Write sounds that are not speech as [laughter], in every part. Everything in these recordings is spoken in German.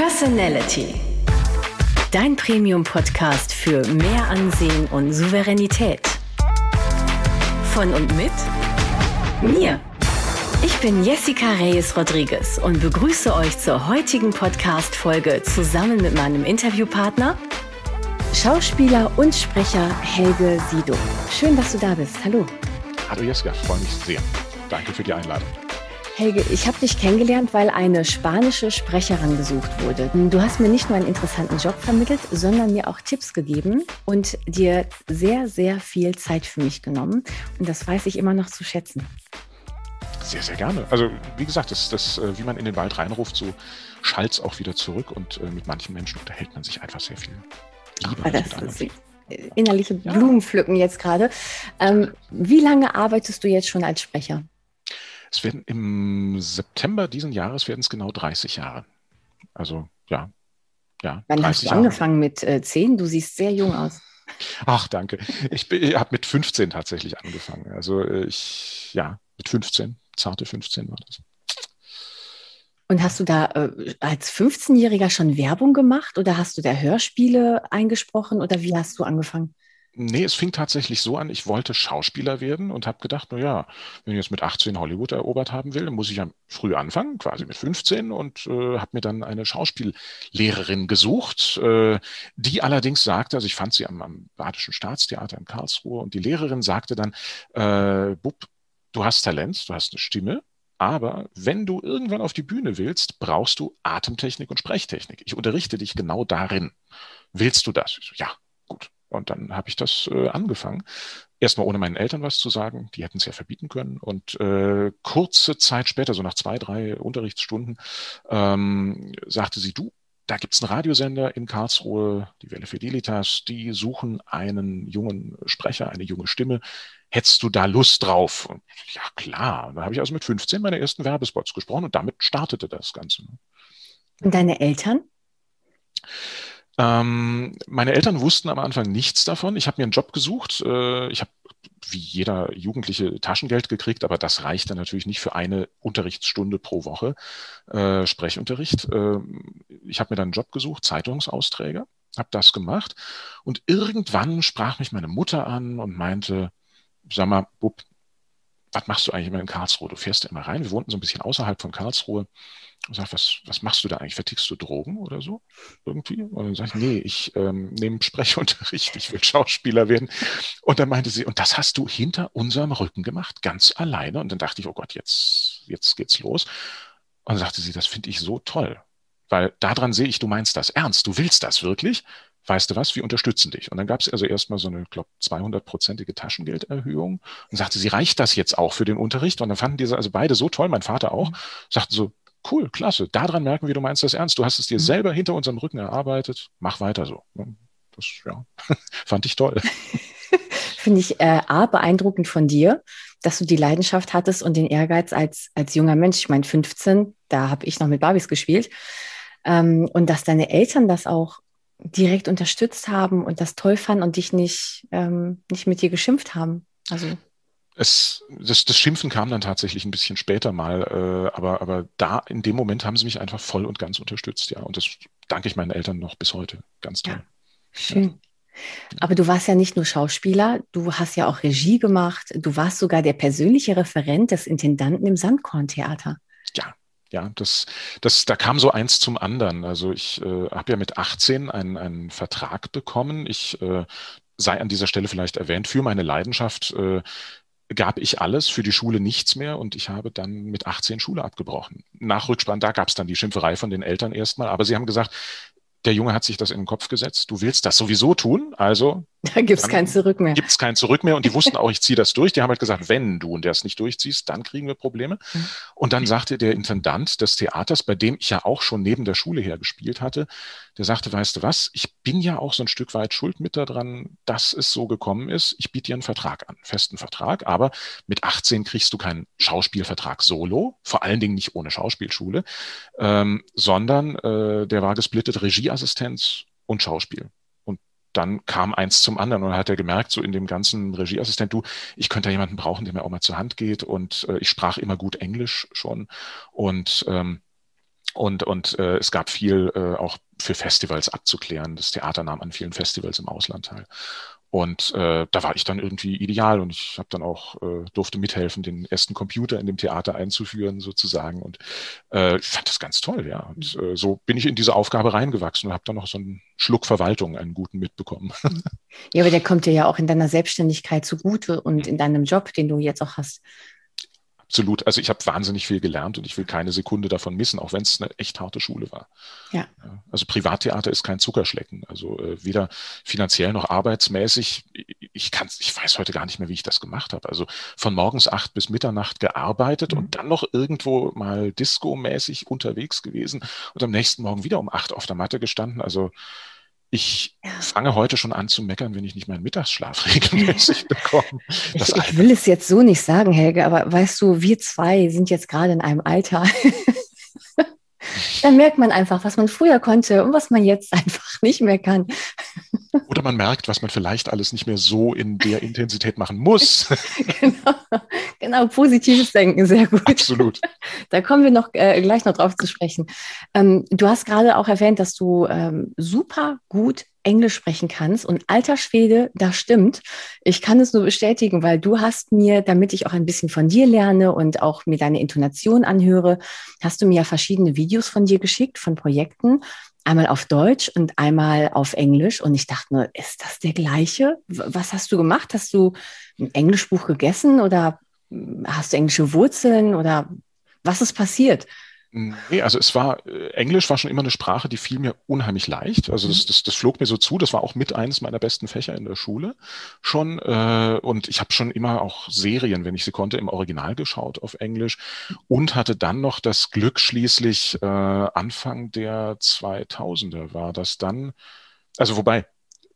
Personality. Dein Premium-Podcast für mehr Ansehen und Souveränität. Von und mit mir. Ich bin Jessica Reyes Rodriguez und begrüße euch zur heutigen Podcast-Folge zusammen mit meinem Interviewpartner, Schauspieler und Sprecher Helge Sido. Schön, dass du da bist. Hallo. Hallo Jessica, freue mich sehr. Danke für die Einladung. Helge, ich habe dich kennengelernt, weil eine spanische Sprecherin gesucht wurde. Du hast mir nicht nur einen interessanten Job vermittelt, sondern mir auch Tipps gegeben und dir sehr, sehr viel Zeit für mich genommen. Und das weiß ich immer noch zu schätzen. Sehr, sehr gerne. Also wie gesagt, das, das, äh, wie man in den Wald reinruft, so schallt es auch wieder zurück und äh, mit manchen Menschen unterhält man sich einfach sehr viel. Lieber Ach, das ist innerliche Blumenpflücken jetzt gerade. Ähm, wie lange arbeitest du jetzt schon als Sprecher? Es werden im September diesen Jahres werden es genau 30 Jahre. Also ja, ja. Wann hast du Jahre. angefangen mit äh, 10? Du siehst sehr jung aus. Ach, danke. Ich, ich habe mit 15 tatsächlich angefangen. Also äh, ich, ja, mit 15, zarte 15 war das. Und hast du da äh, als 15-Jähriger schon Werbung gemacht oder hast du da Hörspiele eingesprochen oder wie hast du angefangen? Nee, es fing tatsächlich so an, ich wollte Schauspieler werden und habe gedacht, naja, wenn ich jetzt mit 18 Hollywood erobert haben will, dann muss ich ja früh anfangen, quasi mit 15 und äh, habe mir dann eine Schauspiellehrerin gesucht, äh, die allerdings sagte, also ich fand sie am, am Badischen Staatstheater in Karlsruhe und die Lehrerin sagte dann, äh, Bub, du hast Talent, du hast eine Stimme, aber wenn du irgendwann auf die Bühne willst, brauchst du Atemtechnik und Sprechtechnik. Ich unterrichte dich genau darin. Willst du das? So, ja. Und dann habe ich das äh, angefangen. Erstmal ohne meinen Eltern was zu sagen, die hätten es ja verbieten können. Und äh, kurze Zeit später, so nach zwei, drei Unterrichtsstunden, ähm, sagte sie, du, da gibt es einen Radiosender in Karlsruhe, die Welle Fidelitas, die suchen einen jungen Sprecher, eine junge Stimme. Hättest du da Lust drauf? Und, ja, klar. Dann habe ich also mit 15 meine ersten Werbespots gesprochen und damit startete das Ganze. Und deine Eltern? Ähm, meine Eltern wussten am Anfang nichts davon. Ich habe mir einen Job gesucht. Äh, ich habe wie jeder Jugendliche Taschengeld gekriegt, aber das reichte natürlich nicht für eine Unterrichtsstunde pro Woche äh, Sprechunterricht. Äh, ich habe mir dann einen Job gesucht, Zeitungsausträger, habe das gemacht und irgendwann sprach mich meine Mutter an und meinte, sag mal, Bub, was machst du eigentlich immer in Karlsruhe? Du fährst ja immer rein. Wir wohnten so ein bisschen außerhalb von Karlsruhe und sagt, was, was machst du da eigentlich? Vertickst du Drogen oder so? Irgendwie? Und dann sage ich, nee, ich ähm, nehme [laughs] Sprechunterricht, ich will Schauspieler werden. Und dann meinte sie, und das hast du hinter unserem Rücken gemacht, ganz alleine. Und dann dachte ich, oh Gott, jetzt, jetzt geht's los. Und dann sagte sie, das finde ich so toll. Weil daran sehe ich, du meinst das ernst, du willst das wirklich. Weißt du was, wir unterstützen dich. Und dann gab es also erstmal so eine, glaube 200-prozentige Taschengelderhöhung. Und sagte sie, reicht das jetzt auch für den Unterricht? Und dann fanden diese also beide so toll, mein Vater auch, mhm. sagten so, cool, klasse. Daran merken wir, du meinst das ernst. Du hast es dir mhm. selber hinter unserem Rücken erarbeitet. Mach weiter so. Das ja, [laughs] fand ich toll. [laughs] Finde ich äh, A, beeindruckend von dir, dass du die Leidenschaft hattest und den Ehrgeiz als, als junger Mensch. Ich meine, 15, da habe ich noch mit Barbies gespielt. Ähm, und dass deine Eltern das auch direkt unterstützt haben und das toll fanden und dich nicht, ähm, nicht mit dir geschimpft haben. Also es, das, das Schimpfen kam dann tatsächlich ein bisschen später mal, äh, aber, aber da in dem Moment haben sie mich einfach voll und ganz unterstützt, ja. Und das danke ich meinen Eltern noch bis heute. Ganz toll. Ja, schön. Ja. Aber du warst ja nicht nur Schauspieler, du hast ja auch Regie gemacht, du warst sogar der persönliche Referent des Intendanten im Sandkorntheater. Ja, ja, das, das, da kam so eins zum anderen. Also ich äh, habe ja mit 18 einen, einen Vertrag bekommen. Ich äh, sei an dieser Stelle vielleicht erwähnt, für meine Leidenschaft äh, gab ich alles, für die Schule nichts mehr und ich habe dann mit 18 Schule abgebrochen. Nach Rückspann, da gab es dann die Schimpferei von den Eltern erstmal, aber sie haben gesagt, der Junge hat sich das in den Kopf gesetzt, du willst das sowieso tun, also. [laughs] Da gibt es kein Zurück mehr. Gibt es kein Zurück mehr und die wussten auch, ich ziehe das durch. Die haben halt gesagt, wenn du und der es nicht durchziehst, dann kriegen wir Probleme. Mhm. Und dann sagte der Intendant des Theaters, bei dem ich ja auch schon neben der Schule her gespielt hatte, der sagte, weißt du was, ich bin ja auch so ein Stück weit schuld mit daran, dass es so gekommen ist. Ich biete dir einen Vertrag an, festen Vertrag, aber mit 18 kriegst du keinen Schauspielvertrag solo, vor allen Dingen nicht ohne Schauspielschule, ähm, sondern äh, der war gesplittet Regieassistenz und Schauspiel. Dann kam eins zum anderen und hat er gemerkt, so in dem ganzen Regieassistent, du, ich könnte da jemanden brauchen, der mir auch mal zur Hand geht und äh, ich sprach immer gut Englisch schon und ähm, Und, und äh, es gab viel äh, auch für Festivals abzuklären. Das Theater nahm an vielen Festivals im Ausland teil. Und äh, da war ich dann irgendwie ideal und ich habe dann auch äh, durfte mithelfen, den ersten Computer in dem Theater einzuführen sozusagen. Und äh, ich fand das ganz toll, ja. Und äh, so bin ich in diese Aufgabe reingewachsen und habe dann noch so einen Schluck Verwaltung, einen guten mitbekommen. [laughs] Ja, aber der kommt dir ja auch in deiner Selbstständigkeit zugute und in deinem Job, den du jetzt auch hast absolut. Also ich habe wahnsinnig viel gelernt und ich will keine Sekunde davon missen, auch wenn es eine echt harte Schule war. Ja. Also Privattheater ist kein Zuckerschlecken. Also äh, weder finanziell noch arbeitsmäßig. Ich kann, ich weiß heute gar nicht mehr, wie ich das gemacht habe. Also von morgens acht bis Mitternacht gearbeitet mhm. und dann noch irgendwo mal Disco-mäßig unterwegs gewesen und am nächsten Morgen wieder um acht auf der Matte gestanden. Also ich fange heute schon an zu meckern, wenn ich nicht meinen Mittagsschlaf [laughs] regelmäßig bekomme. Ich, ich, will es jetzt so nicht sagen, Helge, aber weißt du, wir zwei sind jetzt gerade in einem Alter. [laughs] da merkt man einfach, was man früher konnte und was man jetzt [laughs] einfach nicht mehr kann. Oder man merkt, was man vielleicht alles nicht mehr so in der [laughs] Intensität machen muss. [laughs] genau, genau, positives Denken, sehr gut. Absolut. Da kommen wir noch äh, gleich noch drauf zu sprechen. Ähm, du hast gerade auch erwähnt, dass du ähm, super gut Englisch sprechen kannst. Und alter Schwede, das stimmt. Ich kann es nur bestätigen, weil du hast mir, damit ich auch ein bisschen von dir lerne und auch mir deine Intonation anhöre, hast du mir ja verschiedene Videos von dir geschickt, von Projekten einmal auf Deutsch und einmal auf Englisch. Und ich dachte nur, ist das der gleiche? Was hast du gemacht? Hast du ein Englischbuch gegessen oder hm, hast du englische Wurzeln oder was ist passiert? Nee, also es war, äh, Englisch war schon immer eine Sprache, die fiel mir unheimlich leicht. Also das, mhm. das, das flog mir so zu. Das war auch mit eines meiner besten Fächer in der Schule schon. Äh, und ich habe schon immer auch Serien, wenn ich sie konnte, im Original geschaut auf Englisch und hatte dann noch das Glück schließlich äh, Anfang der 2000er war das dann. Also wobei,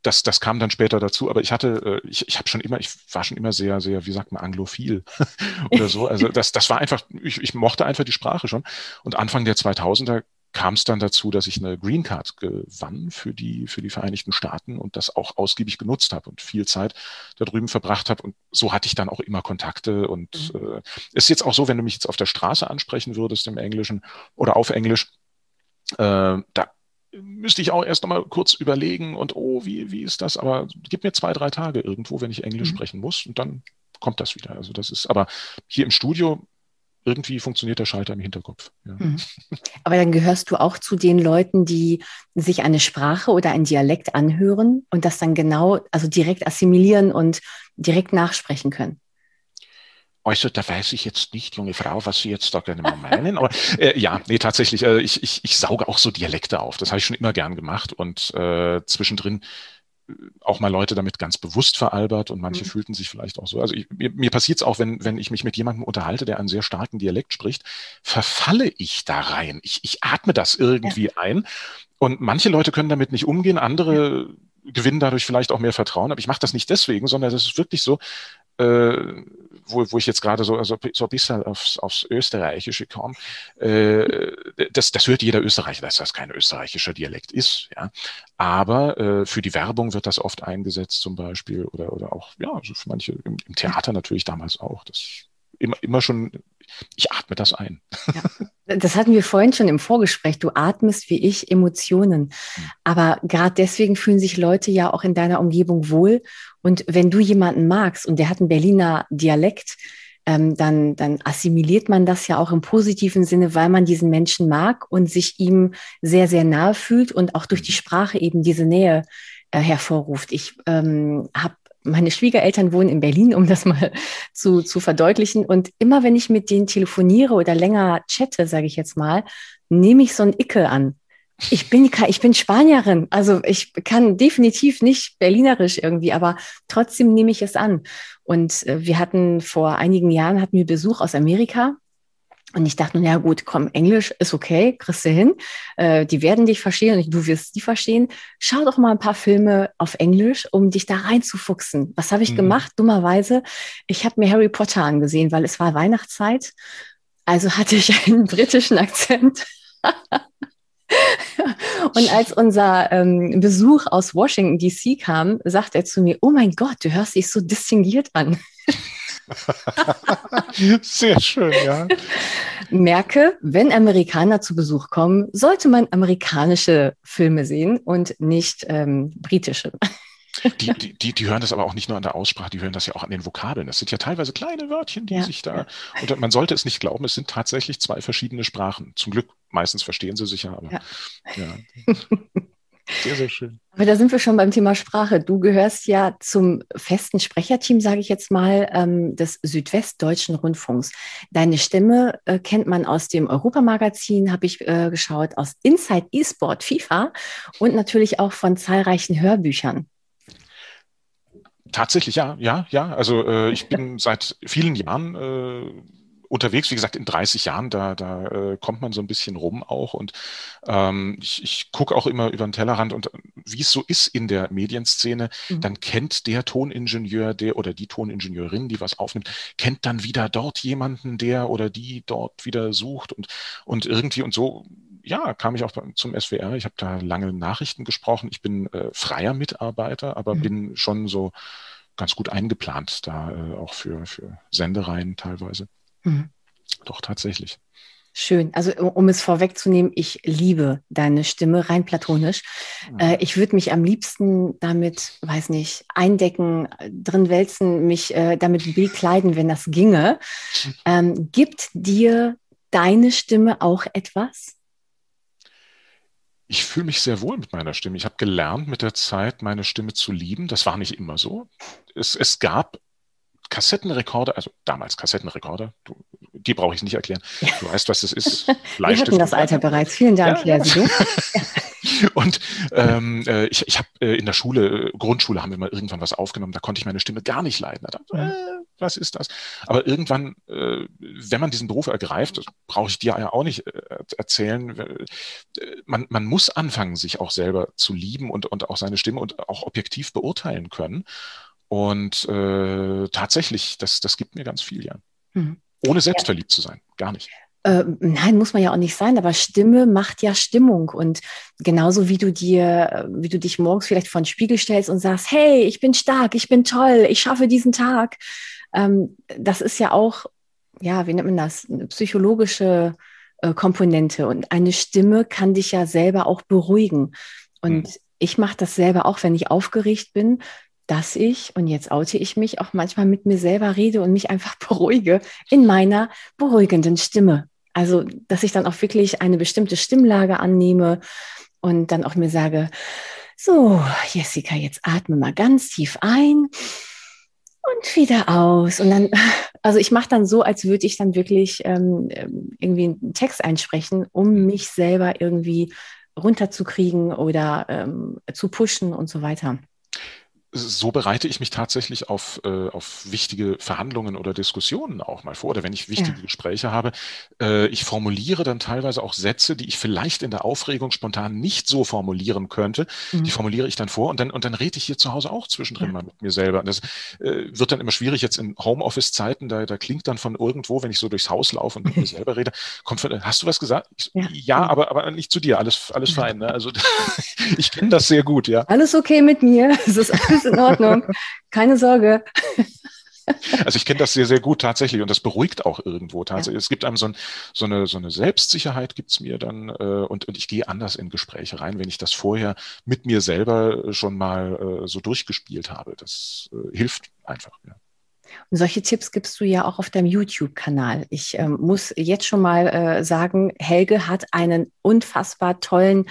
das, das kam dann später dazu, aber ich hatte, äh, ich, ich habe schon immer, ich war schon immer sehr, sehr, wie sagt man, anglophil [laughs] oder so. Also das, das war einfach, ich, ich mochte einfach die Sprache schon. Und Anfang der 2000er kam es dann dazu, dass ich eine Green Card gewann für die, für die Vereinigten Staaten und das auch ausgiebig genutzt habe und viel Zeit da drüben verbracht habe. Und so hatte ich dann auch immer Kontakte. Und mhm. äh, ist jetzt auch so, wenn du mich jetzt auf der Straße ansprechen würdest im Englischen oder auf Englisch, äh, da müsste ich auch erst nochmal kurz überlegen und oh, wie, wie ist das? Aber gib mir zwei, drei Tage irgendwo, wenn ich Englisch mhm. sprechen muss und dann kommt das wieder. Also das ist, aber hier im Studio irgendwie funktioniert der Schalter im Hinterkopf. Ja. Mhm. Aber dann gehörst du auch zu den Leuten, die sich eine Sprache oder ein Dialekt anhören und das dann genau, also direkt assimilieren und direkt nachsprechen können. Also da weiß ich jetzt nicht, junge Frau, was Sie jetzt da gerne mal meinen. Aber äh, ja, nee, tatsächlich, äh, ich, ich, ich sauge auch so Dialekte auf. Das habe ich schon immer gern gemacht. Und äh, zwischendrin äh, auch mal Leute damit ganz bewusst veralbert und manche mhm. fühlten sich vielleicht auch so. Also ich, mir, mir passiert es auch, wenn, wenn ich mich mit jemandem unterhalte, der einen sehr starken Dialekt spricht, verfalle ich da rein. Ich, ich atme das irgendwie ja. ein. Und manche Leute können damit nicht umgehen, andere ja. gewinnen dadurch vielleicht auch mehr Vertrauen. Aber ich mache das nicht deswegen, sondern das ist wirklich so, äh, wo, wo ich jetzt gerade so, also so ein bisschen aufs, aufs Österreichische komme, äh, das, das hört jeder Österreicher, dass das kein österreichischer Dialekt ist. Ja. Aber äh, für die Werbung wird das oft eingesetzt zum Beispiel oder, oder auch, ja, also für manche im, im Theater natürlich damals auch. Das immer, immer schon, ich atme das ein. Ja. Das hatten wir vorhin schon im Vorgespräch. Du atmest wie ich Emotionen. Hm. Aber gerade deswegen fühlen sich Leute ja auch in deiner Umgebung wohl und wenn du jemanden magst und der hat einen Berliner Dialekt, ähm, dann, dann assimiliert man das ja auch im positiven Sinne, weil man diesen Menschen mag und sich ihm sehr, sehr nahe fühlt und auch durch die Sprache eben diese Nähe äh, hervorruft. Ich ähm, habe meine Schwiegereltern wohnen in Berlin, um das mal [laughs] zu, zu verdeutlichen. Und immer wenn ich mit denen telefoniere oder länger chatte, sage ich jetzt mal, nehme ich so ein Icke an. Ich bin, ich bin Spanierin, also ich kann definitiv nicht Berlinerisch irgendwie, aber trotzdem nehme ich es an. Und äh, wir hatten vor einigen Jahren hatten wir Besuch aus Amerika. Und ich dachte, na gut, komm, Englisch ist okay, kriegst du hin. Äh, die werden dich verstehen und du wirst die verstehen. Schau doch mal ein paar Filme auf Englisch, um dich da reinzufuchsen. Was habe ich mhm. gemacht? Dummerweise, ich habe mir Harry Potter angesehen, weil es war Weihnachtszeit. Also hatte ich einen britischen Akzent. [laughs] Und als unser ähm, Besuch aus Washington DC kam, sagt er zu mir, oh mein Gott, du hörst dich so distinguiert an. [laughs] Sehr schön, ja. Merke, wenn Amerikaner zu Besuch kommen, sollte man amerikanische Filme sehen und nicht ähm, britische. Die, die, die, die, hören das aber auch nicht nur an der Aussprache, die hören das ja auch an den Vokabeln. Das sind ja teilweise kleine Wörtchen, die ja, sich da. Und man sollte es nicht glauben, es sind tatsächlich zwei verschiedene Sprachen. Zum Glück, meistens verstehen sie sich ja, aber. Ja. ja. [laughs] Sehr, sehr schön. Aber da sind wir schon beim Thema Sprache. Du gehörst ja zum festen Sprecherteam, sage ich jetzt mal, ähm, des Südwestdeutschen Rundfunks. Deine Stimme äh, kennt man aus dem Europamagazin, habe ich äh, geschaut, aus Inside eSport FIFA und natürlich auch von zahlreichen Hörbüchern. Tatsächlich, ja, ja, ja. Also äh, ich bin [laughs] seit vielen Jahren äh, unterwegs, wie gesagt, in 30 Jahren, da, da äh, kommt man so ein bisschen rum auch. Und ähm, ich, ich gucke auch immer über den Tellerrand und äh, wie es so ist in der Medienszene, mhm. dann kennt der Toningenieur, der oder die Toningenieurin, die was aufnimmt, kennt dann wieder dort jemanden, der oder die dort wieder sucht und, und irgendwie und so ja, kam ich auch zum SWR. Ich habe da lange Nachrichten gesprochen. Ich bin äh, freier Mitarbeiter, aber mhm. bin schon so ganz gut eingeplant da äh, auch für, für Sendereien teilweise. Mhm. Doch, tatsächlich. Schön. Also um es vorwegzunehmen, ich liebe deine Stimme rein platonisch. Mhm. Äh, ich würde mich am liebsten damit, weiß nicht, eindecken, drin wälzen, mich äh, damit bekleiden, wenn das ginge. [laughs] Ähm, gibt dir deine Stimme auch etwas? Ich fühle mich sehr wohl mit meiner Stimme. Ich habe gelernt mit der Zeit, meine Stimme zu lieben. Das war nicht immer so. Es, es gab Kassettenrekorder, also damals Kassettenrekorder, du, die brauche ich nicht erklären. Du weißt, was das ist. [laughs] Wir hatten das Alter bereits. Vielen Dank, ja, ja. [laughs] Und ähm, äh, ich, ich habe äh, in der Schule, äh, Grundschule haben wir mal irgendwann was aufgenommen, da konnte ich meine Stimme gar nicht leiden. Da dachte, äh, was ist das? Aber irgendwann, äh, wenn man diesen Beruf ergreift, das brauche ich dir ja auch nicht äh, erzählen, äh, man, man muss anfangen, sich auch selber zu lieben und, und auch seine Stimme und auch objektiv beurteilen können. Und äh, tatsächlich, das, das gibt mir ganz viel, ja. Mhm. Ohne selbstverliebt ja. zu sein, gar nicht. Äh, nein, muss man ja auch nicht sein, aber Stimme macht ja Stimmung. Und genauso wie du dir, wie du dich morgens vielleicht vor den Spiegel stellst und sagst, hey, ich bin stark, ich bin toll, ich schaffe diesen Tag. Ähm, das ist ja auch, ja, wie nennt man das? Eine psychologische äh, Komponente. Und eine Stimme kann dich ja selber auch beruhigen. Und hm. ich mache das selber auch, wenn ich aufgeregt bin, dass ich, und jetzt oute ich mich, auch manchmal mit mir selber rede und mich einfach [laughs] beruhige in meiner beruhigenden Stimme. Also, dass ich dann auch wirklich eine bestimmte Stimmlage annehme und dann auch mir sage, so, Jessica, jetzt atme mal ganz tief ein und wieder aus. Und dann, [laughs] also ich mache dann so, als würde ich dann wirklich ähm, irgendwie einen Text einsprechen, um mich selber irgendwie runterzukriegen oder ähm, zu pushen und so weiter so bereite ich mich tatsächlich auf, äh, auf wichtige Verhandlungen oder Diskussionen auch mal vor. Oder wenn ich wichtige ja. Gespräche habe, äh, ich formuliere dann teilweise auch Sätze, die ich vielleicht in der Aufregung spontan nicht so formulieren könnte. Mhm. Die formuliere ich dann vor und dann, und dann rede ich hier zu Hause auch zwischendrin ja. mal mit mir selber. Und das äh, wird dann immer schwierig jetzt in Homeoffice-Zeiten, da, da klingt dann von irgendwo, wenn ich so durchs Haus laufe und mit mir [laughs] selber rede, kommt von, hast du was gesagt? Ich, ja, ja aber, aber nicht zu dir, alles, alles fein. Ne? Also [laughs] ich kenne das sehr gut, ja. Alles okay mit mir. [laughs] Es ist alles ist in Ordnung. Keine Sorge. Also ich kenne das sehr, sehr gut tatsächlich und das beruhigt auch irgendwo tatsächlich. Ja. Es gibt einem so, ein, so, eine, so eine Selbstsicherheit, gibt es mir dann äh, und, und ich gehe anders in Gespräche rein, wenn ich das vorher mit mir selber schon mal äh, so durchgespielt habe. Das äh, hilft einfach. Ja. Und solche Tipps gibst du ja auch auf deinem YouTube-Kanal. Ich ähm, muss jetzt schon mal äh, sagen, Helge hat einen unfassbar tollen,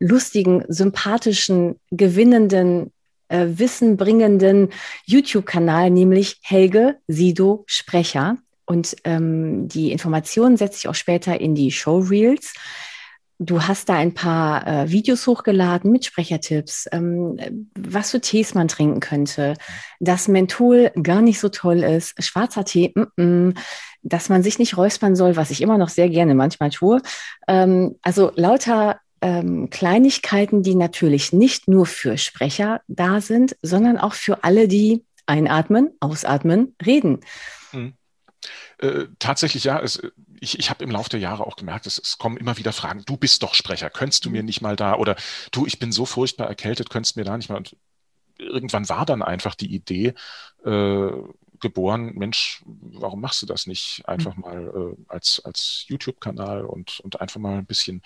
lustigen, sympathischen, gewinnenden äh, wissenbringenden YouTube-Kanal, nämlich Helge Sido Sprecher. Und ähm, die Informationen setze ich auch später in die Showreels. Du hast da ein paar äh, Videos hochgeladen mit Sprechertipps, ähm, was für Tees man trinken könnte, dass Menthol gar nicht so toll ist, schwarzer Tee, mm -mm, dass man sich nicht räuspern soll, was ich immer noch sehr gerne manchmal tue. Ähm, also lauter ähm, Kleinigkeiten, die natürlich nicht nur für Sprecher da sind, sondern auch für alle, die einatmen, ausatmen, reden. Mhm. Äh, tatsächlich ja, es, ich, ich habe im Laufe der Jahre auch gemerkt, es, es, kommen immer wieder Fragen, du bist doch Sprecher, könntest du mir mhm. nicht mal da oder du, ich bin so furchtbar erkältet, könntest du mir da nicht mal. Und irgendwann war dann einfach die Idee, äh, geboren, Mensch, warum machst du das nicht einfach mhm. mal äh, als, als YouTube-Kanal und, und einfach mal ein bisschen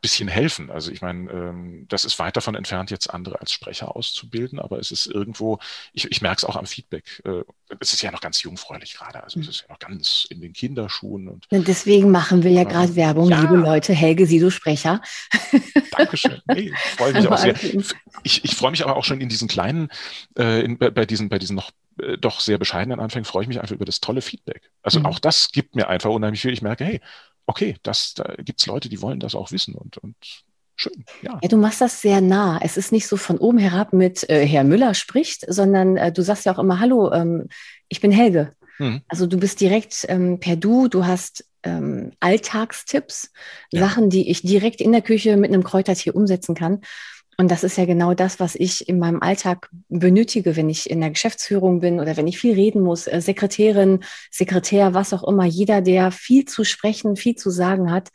bisschen helfen. Also ich meine, ähm, das ist weit davon entfernt, jetzt andere als Sprecher auszubilden, aber es ist irgendwo, ich, ich merke es auch am Feedback. Äh, es ist ja noch ganz jungfräulich gerade, also es hm. ist ja noch ganz in den Kinderschuhen. Und, und deswegen machen wir ja gerade Werbung, ja. liebe Leute. Helge Sido Sprecher. Dankeschön. [laughs] Hey, freue mich auch sehr. Ich, ich freue mich aber auch schon in diesen kleinen, äh, in, bei, bei, diesen, bei diesen noch äh, doch sehr bescheidenen Anfängen freue ich mich einfach über das tolle Feedback. Also mhm. auch das gibt mir einfach unheimlich viel. Ich merke, hey, okay, das, da gibt es Leute, die wollen das auch wissen und, und schön. Ja. ja, du machst das sehr nah. Es ist nicht so von oben herab mit äh, Herr Müller spricht, sondern äh, du sagst ja auch immer, hallo, ähm, ich bin Helge. Mhm. Also du bist direkt ähm, per Du, du hast ähm, Alltagstipps, ja. Sachen, die ich direkt in der Küche mit einem Kräutertier umsetzen kann. Und das ist ja genau das, was ich in meinem Alltag benötige, wenn ich in der Geschäftsführung bin oder wenn ich viel reden muss. Äh, Sekretärin, Sekretär, was auch immer. Jeder, der viel zu sprechen, viel zu sagen hat,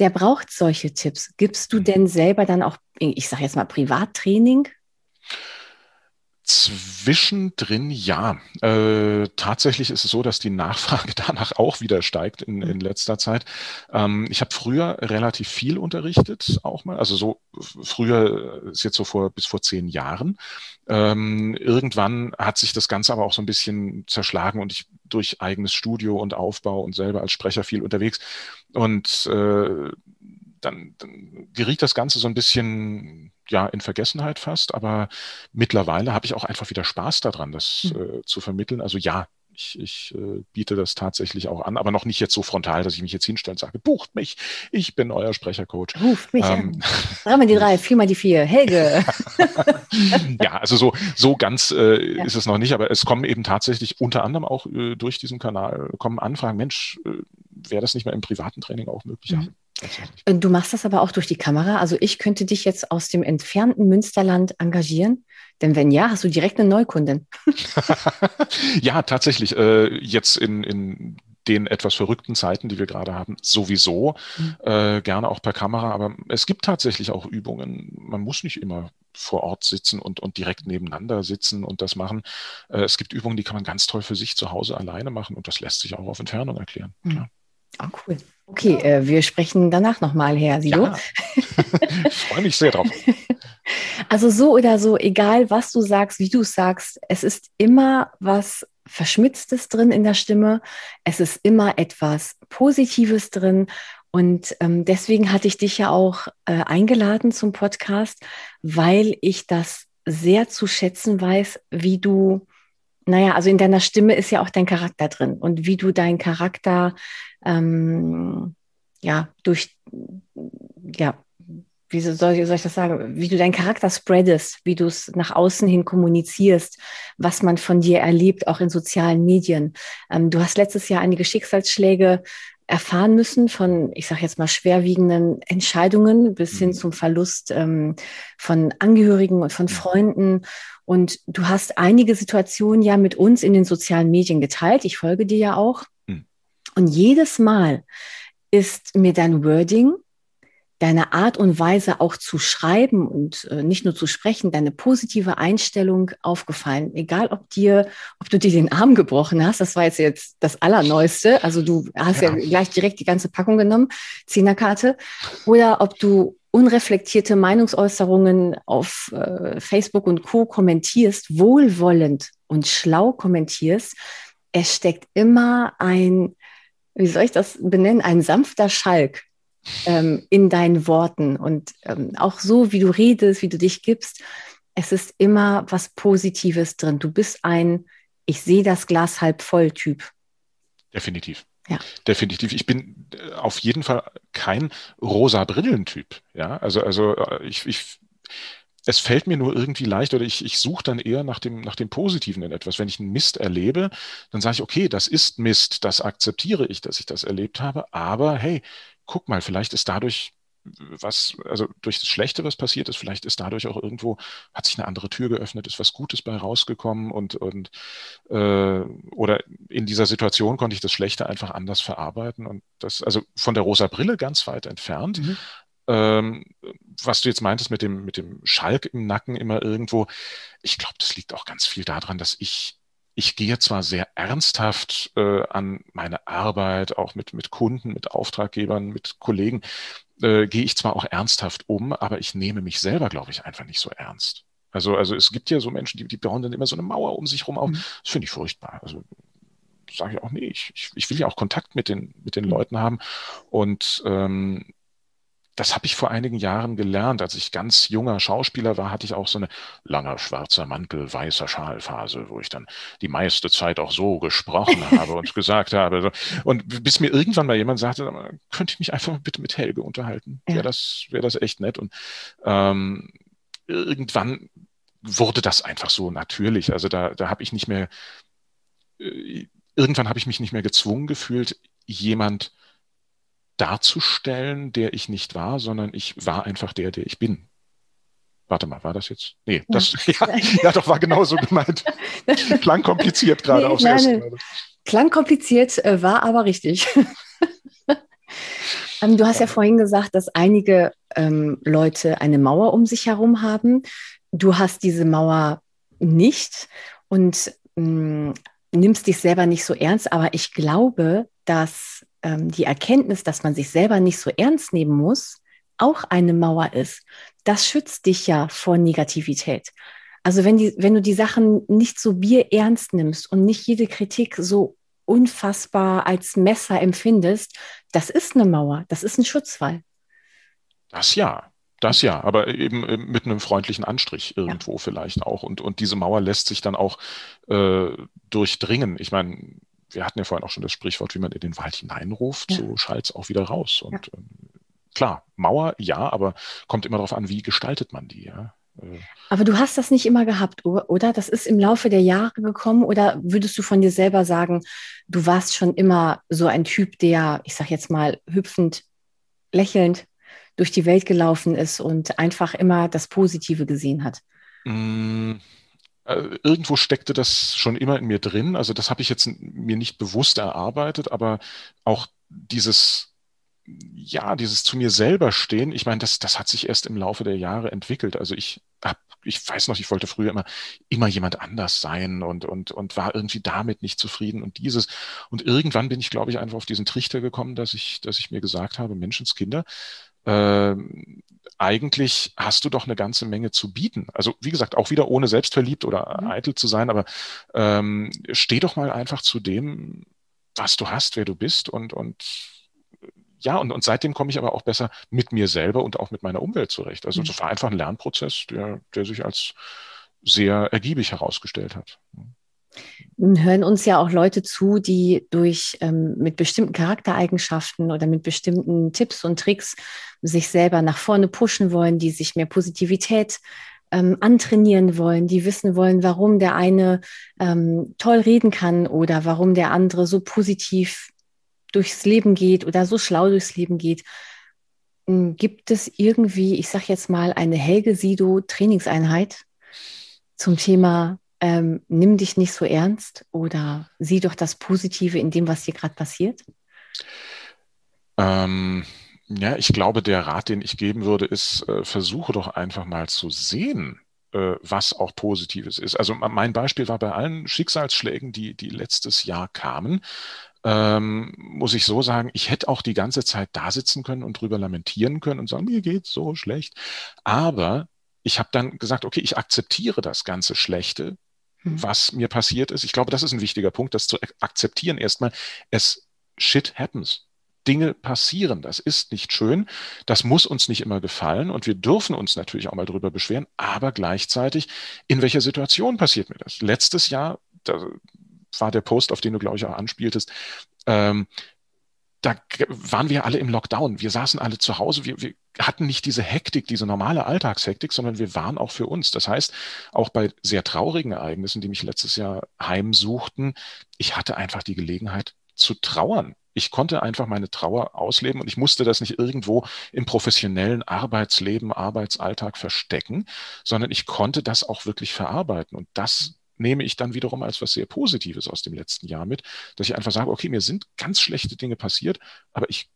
der braucht solche Tipps. Gibst du mhm. denn selber dann auch, ich sage jetzt mal, Privattraining? Zwischendrin ja. Äh, tatsächlich ist es so, dass die Nachfrage [laughs] danach auch wieder steigt in, in letzter Zeit. Ähm, ich habe früher relativ viel unterrichtet, auch mal. Also so früher ist jetzt so vor bis vor zehn Jahren. Ähm, irgendwann hat sich das Ganze aber auch so ein bisschen zerschlagen und ich durch eigenes Studio und Aufbau und selber als Sprecher viel unterwegs. Und äh, dann, dann geriet das Ganze so ein bisschen ja in Vergessenheit fast, aber mittlerweile habe ich auch einfach wieder Spaß daran, das mhm. äh, zu vermitteln. Also ja, ich, ich äh, biete das tatsächlich auch an, aber noch nicht jetzt so frontal, dass ich mich jetzt hinstelle und sage, bucht mich, ich bin euer Sprechercoach. Ruft mich ähm, an. Dreimal die drei, [laughs] viermal die vier, Helge. [laughs] ja, also so, so ganz äh, ja. ist es noch nicht, aber es kommen eben tatsächlich unter anderem auch äh, durch diesen Kanal, kommen Anfragen, Mensch, äh, wäre das nicht mehr im privaten Training auch möglich? Mhm. Äh, du machst das aber auch durch die Kamera. Also ich könnte dich jetzt aus dem entfernten Münsterland engagieren. Denn wenn ja, hast du direkt eine Neukundin. [laughs] ja, tatsächlich. Äh, jetzt in, in den etwas verrückten Zeiten, die wir gerade haben, sowieso. Mhm. Äh, gerne auch per Kamera. Aber es gibt tatsächlich auch Übungen. Man muss nicht immer vor Ort sitzen und, und direkt nebeneinander sitzen und das machen. Äh, es gibt Übungen, die kann man ganz toll für sich zu Hause alleine machen und das lässt sich auch auf Entfernung erklären. Mhm. Ah, cool. Okay, äh, wir sprechen danach nochmal, Herr Sido. Ja. [laughs] ich freue mich sehr drauf. Also so oder so, egal was du sagst, wie du es sagst, es ist immer was Verschmitztes drin in der Stimme. Es ist immer etwas Positives drin. Und ähm, deswegen hatte ich dich ja auch äh, eingeladen zum Podcast, weil ich das sehr zu schätzen weiß, wie du, naja, also in deiner Stimme ist ja auch dein Charakter drin und wie du deinen Charakter ähm, ja, durch, ja, wie soll, soll ich das sagen, wie du deinen Charakter spreadest, wie du es nach außen hin kommunizierst, was man von dir erlebt, auch in sozialen Medien. Ähm, du hast letztes Jahr einige Schicksalsschläge erfahren müssen von, ich sage jetzt mal, schwerwiegenden Entscheidungen bis hin mhm. zum Verlust ähm, von Angehörigen und von Freunden. Und du hast einige Situationen ja mit uns in den sozialen Medien geteilt. Ich folge dir ja auch. Und jedes Mal ist mir dein Wording, deine Art und Weise auch zu schreiben und äh, nicht nur zu sprechen, deine positive Einstellung aufgefallen. Egal, ob dir, ob du dir den Arm gebrochen hast, das war jetzt jetzt das Allerneueste. Also du hast ja, ja gleich direkt die ganze Packung genommen, Zehnerkarte, oder ob du unreflektierte Meinungsäußerungen auf äh, Facebook und Co. kommentierst, wohlwollend und schlau kommentierst. Es steckt immer ein wie soll ich das benennen, ein sanfter Schalk ähm, in deinen Worten und ähm, auch so, wie du redest, wie du dich gibst. Es ist immer was Positives drin. Du bist ein, ich sehe das Glas halb voll Typ. Definitiv. Ja. Definitiv. Ich bin äh, auf jeden Fall kein rosa Brillentyp. Ja, also, also äh, ich, ich es fällt mir nur irgendwie leicht oder ich, ich suche dann eher nach dem, nach dem Positiven in etwas. Wenn ich einen Mist erlebe, dann sage ich, okay, das ist Mist, das akzeptiere ich, dass ich das erlebt habe, aber hey, guck mal, vielleicht ist dadurch was, also durch das Schlechte, was passiert ist, vielleicht ist dadurch auch irgendwo, hat sich eine andere Tür geöffnet, ist was Gutes bei rausgekommen und, und äh, oder in dieser Situation konnte ich das Schlechte einfach anders verarbeiten und das, also von der rosa Brille ganz weit entfernt, mhm. Ähm, was du jetzt meintest mit dem, mit dem Schalk im Nacken immer irgendwo, ich glaube, das liegt auch ganz viel daran, dass ich ich gehe zwar sehr ernsthaft äh, an meine Arbeit, auch mit, mit Kunden, mit Auftraggebern, mit Kollegen, äh, gehe ich zwar auch ernsthaft um, aber ich nehme mich selber, glaube ich, einfach nicht so ernst. Also, also es gibt ja so Menschen, die, die bauen dann immer so eine Mauer um sich rum auf. Mhm. Das finde ich furchtbar. Also sage ich auch, nee, ich, ich will ja auch Kontakt mit den, mit den mhm. Leuten haben. Und ähm, das habe ich vor einigen Jahren gelernt. Als ich ganz junger Schauspieler war, hatte ich auch so eine langer schwarzer Mantel, weißer Schalphase, wo ich dann die meiste Zeit auch so gesprochen [laughs] habe und gesagt habe. Und bis mir irgendwann mal jemand sagte, könnte ich mich einfach bitte mit Helge unterhalten? Ja. Wäre das, wäre das echt nett. Und ähm, irgendwann wurde das einfach so natürlich. Also da, da habe ich nicht mehr, äh, irgendwann habe ich mich nicht mehr gezwungen gefühlt, jemand darzustellen, der ich nicht war, sondern ich war einfach der, der ich bin. Warte mal, war das jetzt? Nee, ja. das [laughs] ja, ja, doch war genauso gemeint. [laughs] Klang kompliziert gerade nee, aufs erste Mal. Klang kompliziert, äh, war aber richtig. [laughs] ähm, du hast ja vorhin gesagt, dass einige ähm, Leute eine Mauer um sich herum haben. Du hast diese Mauer nicht und mh, mm, nimmst dich selber nicht so ernst, aber ich glaube, dass ähm, die Erkenntnis, dass man sich selber nicht so ernst nehmen muss, auch eine Mauer ist. Das schützt dich ja vor Negativität. Also wenn, die, wenn du die Sachen nicht so bierernst nimmst und nicht jede Kritik so unfassbar als Messer empfindest, das ist eine Mauer, das ist ein Schutzwall. Das ja, das ja, aber eben mit einem freundlichen Anstrich irgendwo ja. vielleicht auch. Und, und diese Mauer lässt sich dann auch äh, durchdringen. Ich meine, wir hatten ja vorhin auch schon das Sprichwort, wie man in den Wald hineinruft, ja. so schallt es auch wieder raus. Und ja. ähm, klar, Mauer, ja, aber kommt immer darauf an, wie gestaltet man die, ja. Äh. Aber du hast das nicht immer gehabt, oder? Das ist im Laufe der Jahre gekommen oder würdest du von dir selber sagen, du warst schon immer so ein Typ, der, ich sag jetzt mal, hüpfend, lächelnd durch die Welt gelaufen ist und einfach immer das Positive gesehen hat? Mm, äh, irgendwo steckte das schon immer in mir drin. Also das habe ich jetzt mir nicht bewusst erarbeitet, aber auch dieses, ja, dieses zu mir selber stehen, ich meine, das, das hat sich erst im Laufe der Jahre entwickelt. Also ich hab, ich weiß noch, ich wollte früher immer, immer jemand anders sein und, und, und war irgendwie damit nicht zufrieden und dieses. Und irgendwann bin ich, glaube ich, einfach auf diesen Trichter gekommen, dass ich, dass ich mir gesagt habe, Menschenskinder, äh, eigentlich hast du doch eine ganze Menge zu bieten. Also wie gesagt, auch wieder ohne selbstverliebt oder mhm. eitel zu sein, aber ähm, steh doch mal einfach zu dem, was du hast, wer du bist und, und ja, und, und seitdem komme ich aber auch besser mit mir selber und auch mit meiner Umwelt zurecht. Also mhm. das war einfach ein Lernprozess, der, der sich als sehr ergiebig herausgestellt hat. Nun hören uns ja auch Leute zu, die durch ähm, mit bestimmten Charaktereigenschaften oder mit bestimmten Tipps und Tricks sich selber nach vorne pushen wollen, die sich mehr Positivität ähm, antrainieren wollen, die wissen wollen, warum der eine ähm, toll reden kann oder warum der andere so positiv durchs Leben geht oder so schlau durchs Leben geht. Hm, gibt es irgendwie, ich sage jetzt mal, eine Helge Sido Trainingseinheit zum Thema ähm, nimm dich nicht so ernst oder sieh doch das Positive in dem, was dir gerade passiert? Ähm, ja, ich glaube, der Rat, den ich geben würde, ist, äh, versuche doch einfach mal zu sehen, äh, was auch Positives ist. Also mein Beispiel war bei allen Schicksalsschlägen, die, die letztes Jahr kamen, ähm, muss ich so sagen, ich hätte auch die ganze Zeit da sitzen können und drüber lamentieren können und sagen, mir geht's so schlecht. Aber ich habe dann gesagt, okay, ich akzeptiere das ganze Schlechte, Mhm. was mir passiert ist. Ich glaube, das ist ein wichtiger Punkt, das zu akzeptieren erstmal. Es shit happens. Dinge passieren. Das ist nicht schön. Das muss uns nicht immer gefallen. Und wir dürfen uns natürlich auch mal darüber beschweren. Aber gleichzeitig, in welcher Situation passiert mir das? Letztes Jahr, da war der Post, auf den du, glaube ich, auch anspieltest, ähm, da waren wir alle im Lockdown. Wir saßen alle zu Hause. Wir, wir hatten nicht diese Hektik, diese normale Alltagshektik, sondern wir waren auch für uns. Das heißt, auch bei sehr traurigen Ereignissen, die mich letztes Jahr heimsuchten, ich hatte einfach die Gelegenheit zu trauern. Ich konnte einfach meine Trauer ausleben und ich musste das nicht irgendwo im professionellen Arbeitsleben, Arbeitsalltag verstecken, sondern ich konnte das auch wirklich verarbeiten. Und das nehme ich dann wiederum als was sehr Positives aus dem letzten Jahr mit, dass ich einfach sage, okay, mir sind ganz schlechte Dinge passiert, aber ich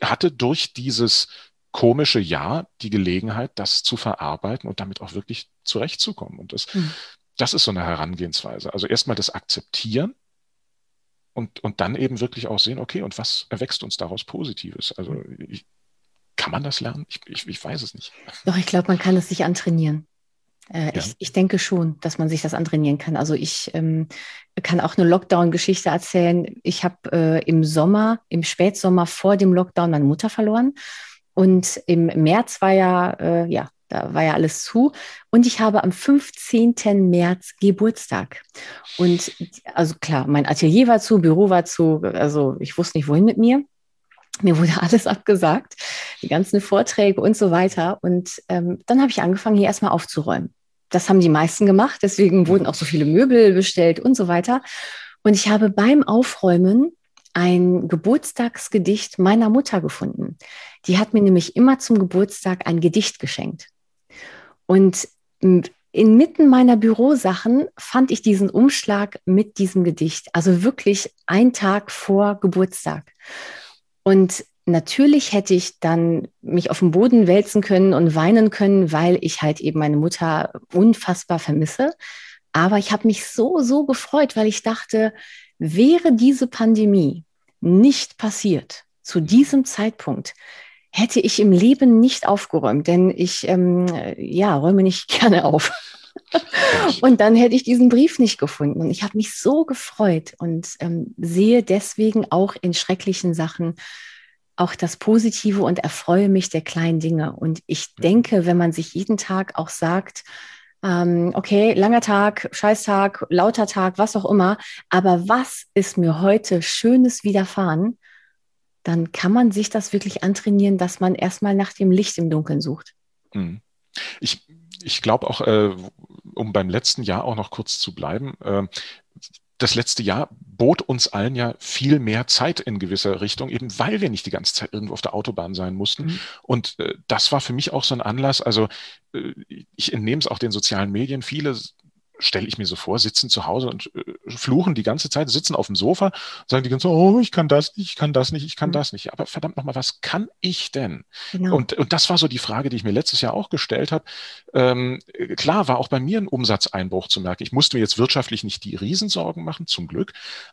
hatte durch dieses komische Jahr die Gelegenheit, das zu verarbeiten und damit auch wirklich zurechtzukommen. Und das, mhm. das ist so eine Herangehensweise. Also erstmal das Akzeptieren und, und dann eben wirklich auch sehen, okay, und was erwächst uns daraus Positives? Also ich, kann man das lernen? Ich, ich, ich weiß es nicht. Doch, ich glaube, man kann es sich antrainieren. Äh, ja. ich, ich, denke schon, dass man sich das antrainieren kann. Also ich ähm, kann auch eine Lockdown-Geschichte erzählen. Ich habe äh, im Sommer, im Spätsommer vor dem Lockdown meine Mutter verloren. Und im März war ja, äh, ja, da war ja alles zu. Und ich habe am 15. März Geburtstag. Und also klar, mein Atelier war zu, Büro war zu, also ich wusste nicht, wohin mit mir. Mir wurde [laughs] alles abgesagt, die ganzen Vorträge und so weiter. Und ähm, dann habe ich angefangen, hier erstmal aufzuräumen. Das haben die meisten gemacht, deswegen wurden auch so viele Möbel bestellt und so weiter. Und ich habe beim Aufräumen ein Geburtstagsgedicht meiner Mutter gefunden. Die hat mir nämlich immer zum Geburtstag ein Gedicht geschenkt. Und inmitten meiner Bürosachen fand ich diesen Umschlag mit diesem Gedicht, also wirklich ein Tag vor Geburtstag. Und natürlich hätte ich dann mich auf den Boden wälzen können und weinen können, weil ich halt eben meine Mutter unfassbar vermisse. Aber ich habe mich so, so gefreut, weil ich dachte, wäre diese Pandemie nicht passiert zu diesem Zeitpunkt, hätte ich im Leben nicht aufgeräumt, denn ich ähm, ja räume nicht [laughs] gerne auf. und dann hätte ich diesen Brief nicht gefunden. Und ich habe mich so gefreut und ähm, sehe deswegen auch in schrecklichen Sachen auch das Positive und erfreue mich der kleinen Dinge. Und ich mhm. denke, wenn man sich jeden Tag auch sagt, ähm, okay, langer Tag, Scheißtag, lauter Tag, was auch immer, aber was ist mir heute Schönes widerfahren, dann kann man sich das wirklich antrainieren, dass man erstmal nach dem Licht im Dunkeln sucht. Mhm. Ich, ich glaube auch, äh, um beim letzten Jahr auch noch kurz zu bleiben, äh, das letzte Jahr bot uns allen ja viel mehr Zeit in gewisser Richtung, eben weil wir nicht die ganze Zeit irgendwo auf der Autobahn sein mussten. Mhm. Und äh, das war für mich auch so ein Anlass. Also äh, ich entnehme es auch den sozialen Medien. Viele stelle ich mir so vor, sitzen zu Hause und äh, fluchen die ganze Zeit, sitzen auf dem Sofa, sagen die ganze Zeit, oh, ich kann das nicht, ich kann das nicht, ich kann mhm. das nicht. Aber verdammt nochmal, was kann ich denn? Genau. Und, und das war so die Frage, die ich mir letztes Jahr auch gestellt habe. Ähm, klar war auch bei mir ein Umsatzeinbruch zu merken. Ich musste mir jetzt wirtschaftlich nicht die Riesensorgen machen, zum Glück,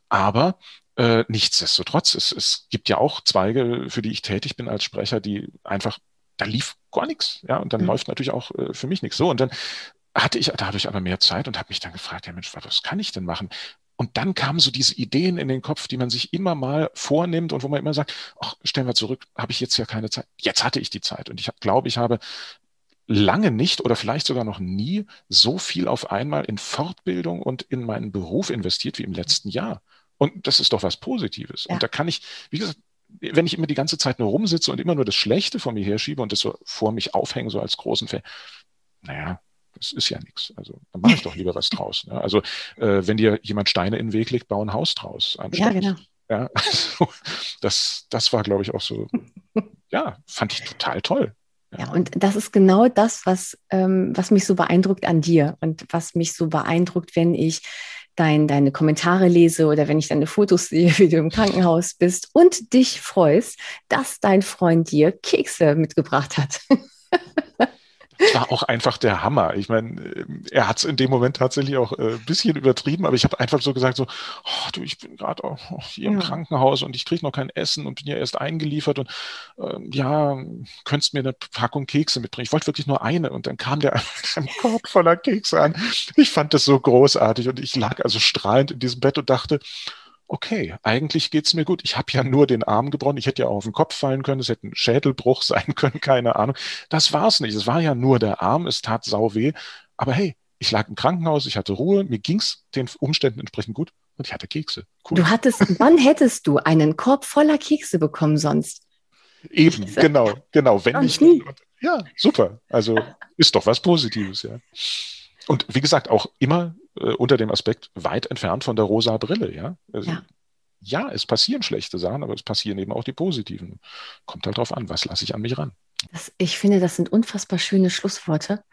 aber äh, nichtsdestotrotz, es, es gibt ja auch Zweige, für die ich tätig bin als Sprecher, die einfach da lief gar nichts, ja, und dann mhm. läuft natürlich auch äh, für mich nichts so. Und dann hatte ich dadurch aber mehr Zeit und habe mich dann gefragt, ja Mensch, was kann ich denn machen? Und dann kamen so diese Ideen in den Kopf, die man sich immer mal vornimmt und wo man immer sagt, ach, stellen wir zurück, habe ich jetzt ja keine Zeit. Jetzt hatte ich die Zeit und ich glaube, ich habe lange nicht oder vielleicht sogar noch nie so viel auf einmal in Fortbildung und in meinen Beruf investiert wie im letzten Jahr. Und das ist doch was Positives. Ja. Und da kann ich, wie gesagt, wenn ich immer die ganze Zeit nur rumsitze und immer nur das Schlechte vor mir herschiebe und das so vor mich aufhänge, so als großen Fan, naja, das ist ja nichts. Also dann mache ich doch lieber was [laughs] draus. Ne? Also äh, wenn dir jemand Steine in den Weg legt, bau ein Haus draus. Ja, genau. Ja, [laughs] also, das, das war, glaube ich, auch so, [laughs] ja, fand ich total toll. Ja. ja, und das ist genau das, was, ähm, was mich so beeindruckt an dir und was mich so beeindruckt, wenn ich dein, deine Kommentare lese oder wenn ich deine Fotos sehe, wie du im Krankenhaus bist und dich freust, dass dein Freund dir Kekse mitgebracht hat. Das war auch einfach der Hammer. Ich meine, äh, er hat es in dem Moment tatsächlich auch ein äh, bisschen übertrieben, aber ich habe einfach so gesagt, so, oh, du, ich bin gerade auch hier im Krankenhaus und ich kriege noch kein Essen und bin ja erst eingeliefert und ähm, ja, könntest mir eine Packung Kekse mitbringen. Ich wollte wirklich nur eine und dann kam der [laughs] mit einem Korb voller Kekse an. Ich fand das so großartig und ich lag also strahlend in diesem Bett und dachte, okay, eigentlich geht's mir gut. Ich habe ja nur den Arm gebrochen. Ich hätte ja auch auf den Kopf fallen können. Es hätte ein Schädelbruch [laughs] sein können, keine Ahnung. Das war's nicht. Es war ja nur der Arm. Es tat sau weh. Aber hey, ich lag im Krankenhaus, ich hatte Ruhe, mir ging's den Umständen entsprechend gut und ich hatte Kekse. Cool. Du hattest, wann hättest du einen Korb voller Kekse bekommen sonst? Eben, Kekse. genau, genau. Wenn ich, ja, super. Also ist doch was Positives, ja. Und wie gesagt, auch immer äh, unter dem Aspekt weit entfernt von der rosa Brille, ja. Also, ja. ja. es passieren schlechte Sachen, aber es passieren eben auch die positiven. Kommt halt drauf an, was lasse ich an mich ran. Das, ich finde, das sind unfassbar schöne Schlussworte.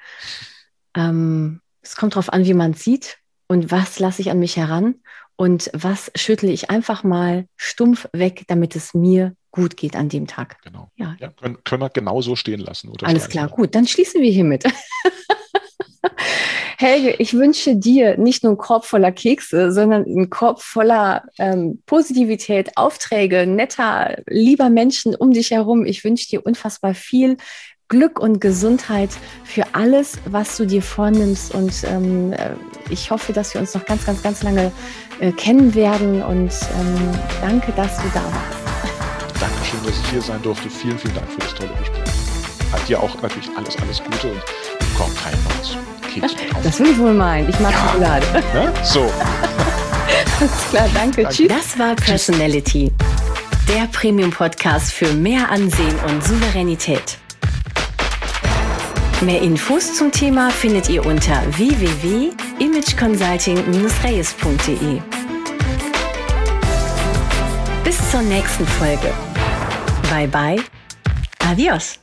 Ähm, es kommt darauf an, wie man sieht und was lasse ich an mich heran und was schüttle ich einfach mal stumpf weg, damit es mir gut geht an dem Tag. Genau. Ja. ja können, können wir genau so stehen lassen. Alles klar, gut. Dann schließen wir hiermit. [laughs] [laughs] Helge, ich wünsche dir nicht nur einen Korb voller Kekse, sondern einen Korb voller ähm, Positivität, Aufträge, netter, lieber Menschen um dich herum. Ich wünsche dir unfassbar viel Glück und Gesundheit für alles, was du dir vornimmst. Und ähm, äh, ich hoffe, dass wir uns noch ganz, ganz, ganz lange äh, kennen werden. Und ähm, danke, dass du da warst. Dankeschön, dass ich hier sein durfte. Vielen, vielen Dank für das tolle Gespräch. Hat dir auch natürlich alles, alles Gute und im Korb teilen uns. Das will ich wohl meinen. Ich mag ja. Schokolade. Ne? So. Alles klar, danke. danke. Tschüss. Das war Personality. Der Premium-Podcast für mehr Ansehen und Souveränität. Mehr Infos zum Thema findet ihr unter www.imageconsulting-reyes.de. Bis zur nächsten Folge. Bye bye. Adios.